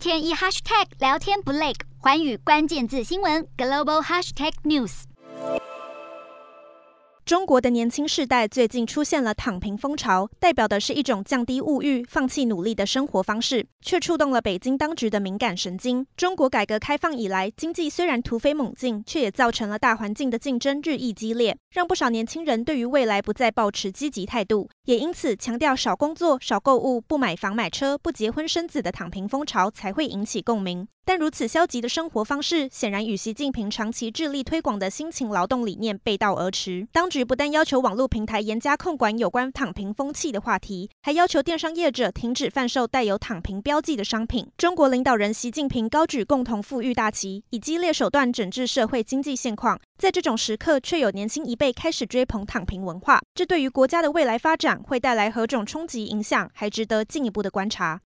天一 hashtag 聊天不累，寰宇关键字新闻 global hashtag news。中国的年轻世代最近出现了躺平风潮，代表的是一种降低物欲、放弃努力的生活方式，却触动了北京当局的敏感神经。中国改革开放以来，经济虽然突飞猛进，却也造成了大环境的竞争日益激烈，让不少年轻人对于未来不再抱持积极态度，也因此强调少工作、少购物、不买房买车、不结婚生子的躺平风潮才会引起共鸣。但如此消极的生活方式，显然与习近平长期致力推广的辛勤劳动理念背道而驰。当局不但要求网络平台严加控管有关躺平风气的话题，还要求电商业者停止贩售带有躺平标记的商品。中国领导人习近平高举共同富裕大旗，以激烈手段整治社会经济现况。在这种时刻，却有年轻一辈开始追捧躺平文化，这对于国家的未来发展会带来何种冲击影响，还值得进一步的观察。